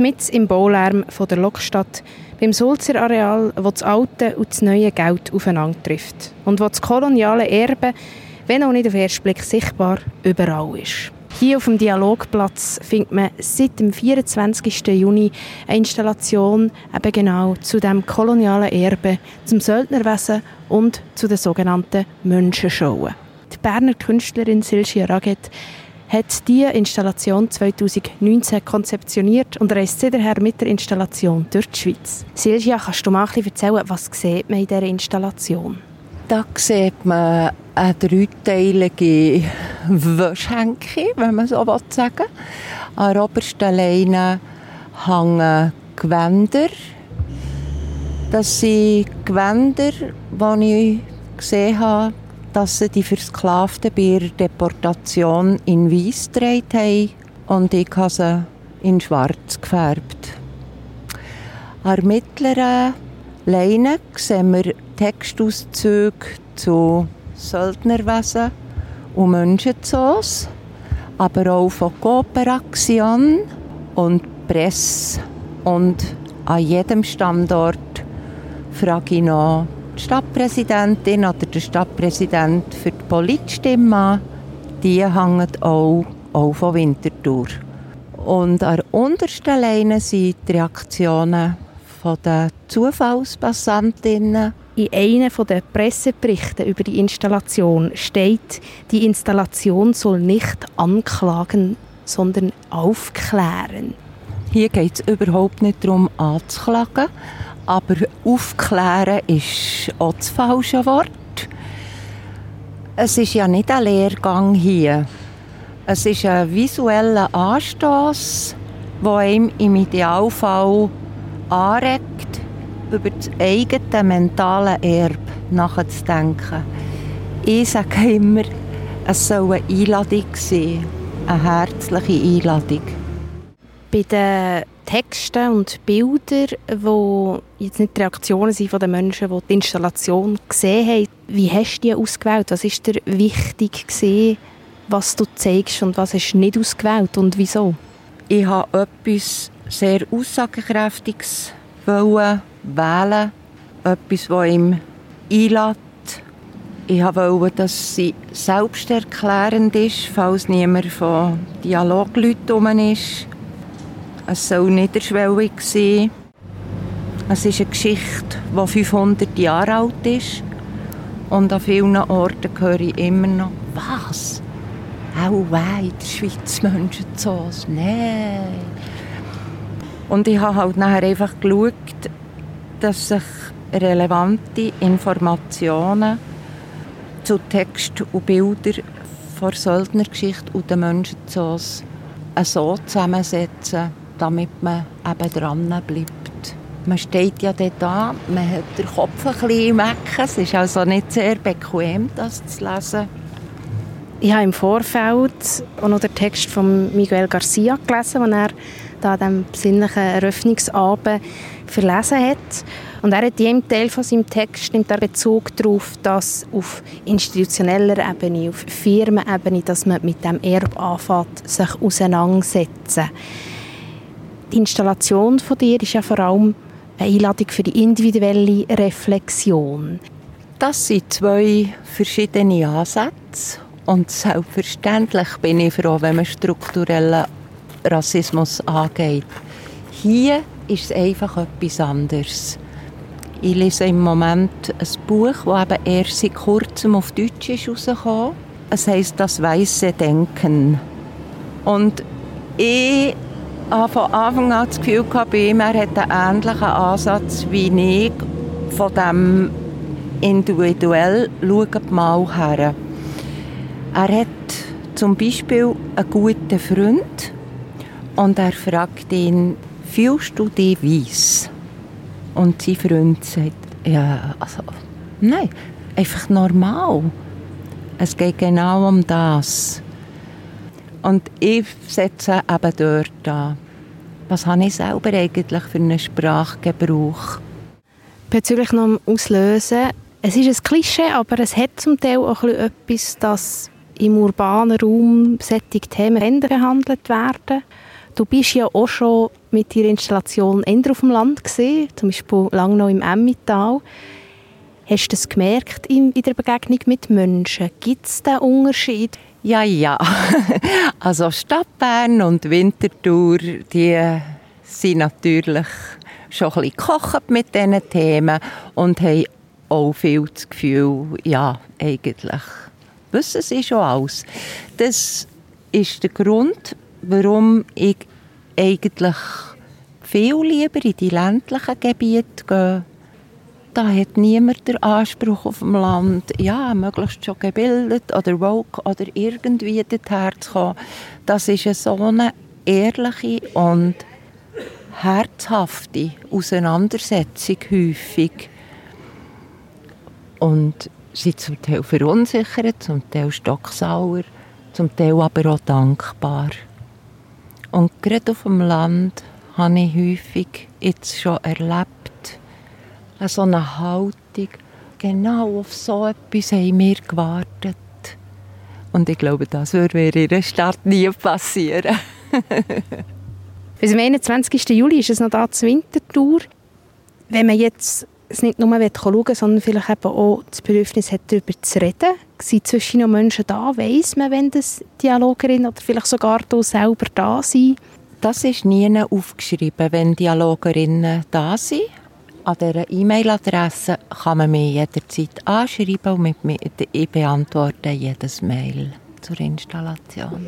Mit im Baulärm von der Lokstadt, beim Sulzer Areal, wo das alte und das neue Geld aufeinander trifft und wo das koloniale Erbe, wenn auch nicht auf den ersten Blick sichtbar, überall ist. Hier auf dem Dialogplatz findet man seit dem 24. Juni eine Installation eben genau zu dem kolonialen Erbe, zum Söldnerwesen und zu den sogenannten Menschenschauen. Die Berner Künstlerin Silvia Raget hat diese Installation 2019 konzeptioniert und reist seither mit der Installation durch die Schweiz. Silvia, kannst du mal erzählen, was sieht man in dieser Installation? Da sieht man eine dreiteilige Wäschhänke, wenn man so sagen will. An der obersten Leine hängen Gewänder. Das sind Gewänder, die ich gesehen habe, dass sie die Versklavten bei der Deportation in Weiss gedreht haben und ich habe sie in schwarz gefärbt. An der mittleren Leine sehen wir Textauszüge zu Söldnerwesen und Menschenzoos, aber auch von Kooperation und Presse. Und an jedem Standort frage ich noch die Stadtpräsidentin oder der Stadtpräsident für die Politstimme an. Die hängen auch, auch von Winterthur. Und an der untersten Leine sind die Reaktionen der Zufallspassantinnen in einem der Presseberichte über die Installation steht, die Installation soll nicht anklagen, sondern aufklären. Hier geht es überhaupt nicht darum, anzuklagen, aber aufklären ist auch das falsche Wort. Es ist ja nicht ein Lehrgang hier. Es ist ein visueller Anstoß, der einem im Idealfall anregt, über das eigene mentale Erbe nachzudenken. Ich sage immer, es soll eine Einladung sein, eine herzliche Einladung. Bei den Texten und Bildern, die jetzt nicht die Reaktionen sind von den Menschen, die die Installation gesehen haben, wie hast du die ausgewählt? Was ist dir wichtig gewesen, was du zeigst und was hast du nicht ausgewählt und wieso? Ich habe etwas sehr Aussagekräftiges wollen wählen, etwas, das ihm einlädt. Ich wollte, dass sie selbsterklärend ist, falls niemand von Dialogleuten herum ist. Es soll niederschwellig sein. Es ist eine Geschichte, die 500 Jahre alt ist. Und an vielen Orten höre ich immer noch, was? Auch weit in der Schweiz Menschen zu Nein. Und ich habe halt nachher einfach geschaut, dass sich relevante Informationen zu Text und Bildern von Söldnergeschichte und den Menschenzoos so zusammensetzen, damit man eben dran bleibt. Man steht ja dort da, man hat den Kopf ein bisschen im Ecken, es ist also nicht sehr bequem, das zu lesen. Ich habe im Vorfeld auch noch den Text von Miguel Garcia gelesen, den er da an diesem besinnlichen Eröffnungsabend verlesen hat. Und er hat in jedem Teil von seinem Text nimmt er Bezug darauf, dass auf institutioneller Ebene, auf Firmenebene, dass man mit dem Erbe anfängt, sich auseinandersetzen. Die Installation von dir ist ja vor allem eine Einladung für die individuelle Reflexion. Das sind zwei verschiedene Ansätze und selbstverständlich bin ich froh, wenn man strukturellen Rassismus angeht. Hier ist es einfach etwas anderes. Ich lese im Moment ein Buch, das eben erst seit kurzem auf Deutsch ist. Es heisst «Das weiße Denken». Und ich von Anfang an das Gefühl gehabt, bei ihm, er hat einen ähnlichen Ansatz wie ich von dem individuell «Schaut mal her». Er hat zum Beispiel einen guten Freund, und er fragt ihn, fühlst du dich weiss? Und sein Freund sagt, ja, also, nein, einfach normal. Es geht genau um das. Und ich setze eben dort an. Was habe ich selber eigentlich für einen Sprachgebrauch? Bezüglich noch dem Auslösen. Es ist ein Klischee, aber es hat zum Teil auch etwas, dass im urbanen Raum solche Themen behandelt werden Du bist ja auch schon mit deiner Installation eher auf dem Land gesehen, zum Beispiel lange noch im Emmental. Hast du das gemerkt in, der Begegnung mit Menschen? Gibt es diesen Unterschied? Ja, ja. Also Stadt Bern und Winterthur, die sind natürlich schon ein bisschen gekocht mit diesen Themen und haben auch viel das Gefühl, ja, eigentlich wissen sie schon alles. Das ist der Grund, warum ich eigentlich viel lieber in die ländlichen Gebiete gehe. Da hat niemand den Anspruch auf dem Land, ja, möglichst schon gebildet oder woke oder irgendwie dorthin zu kommen. Das ist eine so eine ehrliche und herzhafte Auseinandersetzung häufig. Und sie zum Teil verunsichert, zum Teil stocksauer, zum Teil aber auch dankbar. Und gerade auf dem Land habe ich häufig jetzt schon erlebt, so eine Haltung, genau auf so etwas haben wir gewartet. Und ich glaube, das würde mir in einer Stadt nie passieren. Bis am 21. Juli ist es noch da zur Wintertour. Wenn man jetzt es nicht nur schauen will, sondern vielleicht eben auch das Bedürfnis hat, darüber zu reden. Sind zwischen noch Menschen da? Weiss man, wenn das Dialogerin oder vielleicht sogar du selber da sind? Das ist nie aufgeschrieben, wenn Dialogerinnen da sind. An dieser E-Mail-Adresse kann man mich jederzeit anschreiben und mit mir, ich beantworte jedes Mail zur Installation.